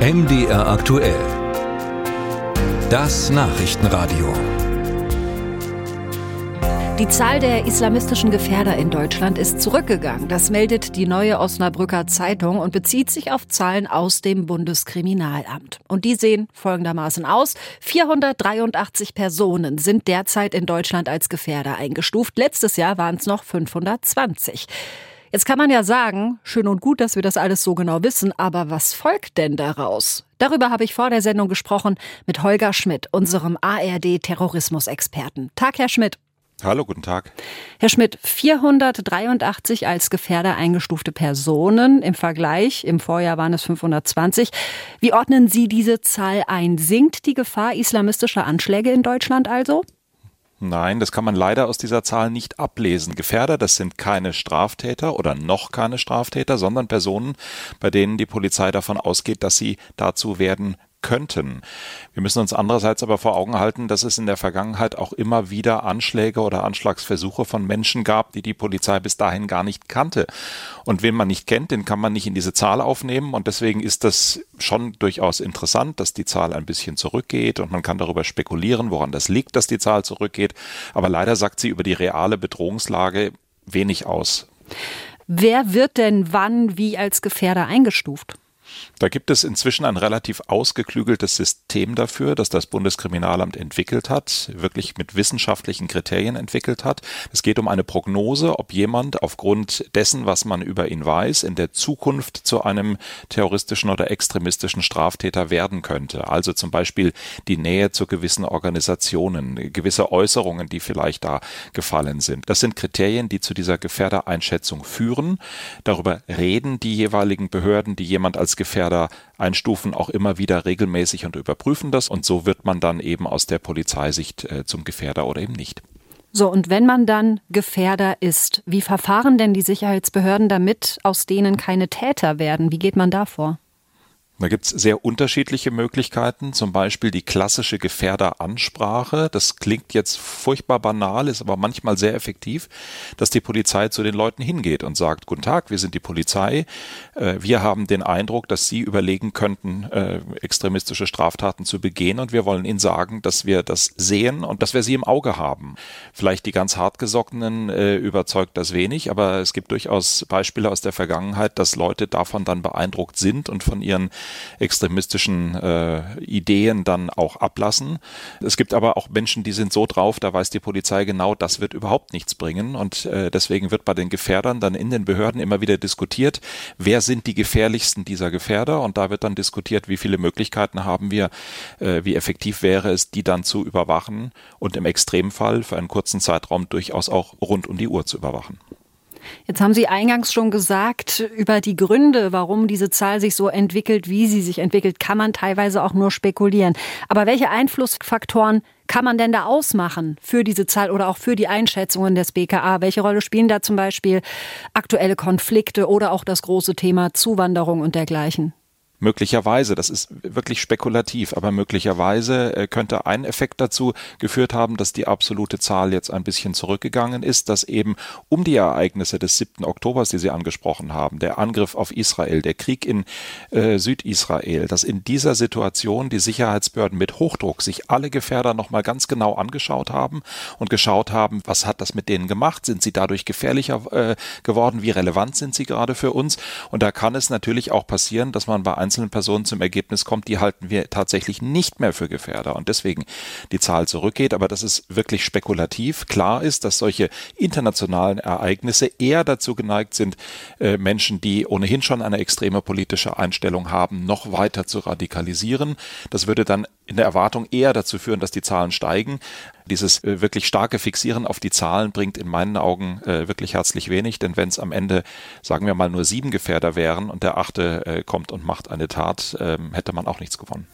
MDR aktuell. Das Nachrichtenradio. Die Zahl der islamistischen Gefährder in Deutschland ist zurückgegangen. Das meldet die neue Osnabrücker Zeitung und bezieht sich auf Zahlen aus dem Bundeskriminalamt. Und die sehen folgendermaßen aus. 483 Personen sind derzeit in Deutschland als Gefährder eingestuft. Letztes Jahr waren es noch 520. Jetzt kann man ja sagen, schön und gut, dass wir das alles so genau wissen, aber was folgt denn daraus? Darüber habe ich vor der Sendung gesprochen mit Holger Schmidt, unserem ARD-Terrorismusexperten. Tag, Herr Schmidt. Hallo, guten Tag. Herr Schmidt, 483 als Gefährder eingestufte Personen im Vergleich. Im Vorjahr waren es 520. Wie ordnen Sie diese Zahl ein? Sinkt die Gefahr islamistischer Anschläge in Deutschland also? Nein, das kann man leider aus dieser Zahl nicht ablesen. Gefährder, das sind keine Straftäter oder noch keine Straftäter, sondern Personen, bei denen die Polizei davon ausgeht, dass sie dazu werden könnten. Wir müssen uns andererseits aber vor Augen halten, dass es in der Vergangenheit auch immer wieder Anschläge oder Anschlagsversuche von Menschen gab, die die Polizei bis dahin gar nicht kannte. Und wen man nicht kennt, den kann man nicht in diese Zahl aufnehmen. Und deswegen ist das schon durchaus interessant, dass die Zahl ein bisschen zurückgeht. Und man kann darüber spekulieren, woran das liegt, dass die Zahl zurückgeht. Aber leider sagt sie über die reale Bedrohungslage wenig aus. Wer wird denn wann wie als Gefährder eingestuft? Da gibt es inzwischen ein relativ ausgeklügeltes System dafür, das das Bundeskriminalamt entwickelt hat, wirklich mit wissenschaftlichen Kriterien entwickelt hat. Es geht um eine Prognose, ob jemand aufgrund dessen, was man über ihn weiß, in der Zukunft zu einem terroristischen oder extremistischen Straftäter werden könnte. Also zum Beispiel die Nähe zu gewissen Organisationen, gewisse Äußerungen, die vielleicht da gefallen sind. Das sind Kriterien, die zu dieser Gefährdereinschätzung führen. Darüber reden die jeweiligen Behörden, die jemand als Gefährder einstufen, auch immer wieder regelmäßig und überprüfen das. Und so wird man dann eben aus der Polizeisicht äh, zum Gefährder oder eben nicht. So, und wenn man dann Gefährder ist, wie verfahren denn die Sicherheitsbehörden damit, aus denen keine Täter werden? Wie geht man da vor? Da gibt's sehr unterschiedliche Möglichkeiten, zum Beispiel die klassische Gefährderansprache. Das klingt jetzt furchtbar banal, ist aber manchmal sehr effektiv, dass die Polizei zu den Leuten hingeht und sagt, Guten Tag, wir sind die Polizei. Äh, wir haben den Eindruck, dass Sie überlegen könnten, äh, extremistische Straftaten zu begehen und wir wollen Ihnen sagen, dass wir das sehen und dass wir Sie im Auge haben. Vielleicht die ganz hartgesockenen äh, überzeugt das wenig, aber es gibt durchaus Beispiele aus der Vergangenheit, dass Leute davon dann beeindruckt sind und von ihren extremistischen äh, Ideen dann auch ablassen. Es gibt aber auch Menschen, die sind so drauf, da weiß die Polizei genau, das wird überhaupt nichts bringen. Und äh, deswegen wird bei den Gefährdern dann in den Behörden immer wieder diskutiert, wer sind die gefährlichsten dieser Gefährder. Und da wird dann diskutiert, wie viele Möglichkeiten haben wir, äh, wie effektiv wäre es, die dann zu überwachen und im Extremfall für einen kurzen Zeitraum durchaus auch rund um die Uhr zu überwachen. Jetzt haben Sie eingangs schon gesagt, über die Gründe, warum diese Zahl sich so entwickelt, wie sie sich entwickelt, kann man teilweise auch nur spekulieren. Aber welche Einflussfaktoren kann man denn da ausmachen für diese Zahl oder auch für die Einschätzungen des BKA? Welche Rolle spielen da zum Beispiel aktuelle Konflikte oder auch das große Thema Zuwanderung und dergleichen? Möglicherweise, das ist wirklich spekulativ, aber möglicherweise äh, könnte ein Effekt dazu geführt haben, dass die absolute Zahl jetzt ein bisschen zurückgegangen ist, dass eben um die Ereignisse des 7. Oktobers, die Sie angesprochen haben, der Angriff auf Israel, der Krieg in äh, Südisrael, dass in dieser Situation die Sicherheitsbehörden mit Hochdruck sich alle Gefährder nochmal ganz genau angeschaut haben und geschaut haben, was hat das mit denen gemacht? Sind sie dadurch gefährlicher äh, geworden? Wie relevant sind sie gerade für uns? Und da kann es natürlich auch passieren, dass man bei einzelnen Personen zum Ergebnis kommt, die halten wir tatsächlich nicht mehr für Gefährder und deswegen die Zahl zurückgeht. Aber das ist wirklich spekulativ. Klar ist, dass solche internationalen Ereignisse eher dazu geneigt sind, äh, Menschen, die ohnehin schon eine extreme politische Einstellung haben, noch weiter zu radikalisieren. Das würde dann in der Erwartung eher dazu führen, dass die Zahlen steigen. Dieses äh, wirklich starke Fixieren auf die Zahlen bringt in meinen Augen äh, wirklich herzlich wenig, denn wenn es am Ende, sagen wir mal, nur sieben Gefährder wären und der achte äh, kommt und macht eine Tat, ähm, hätte man auch nichts gewonnen.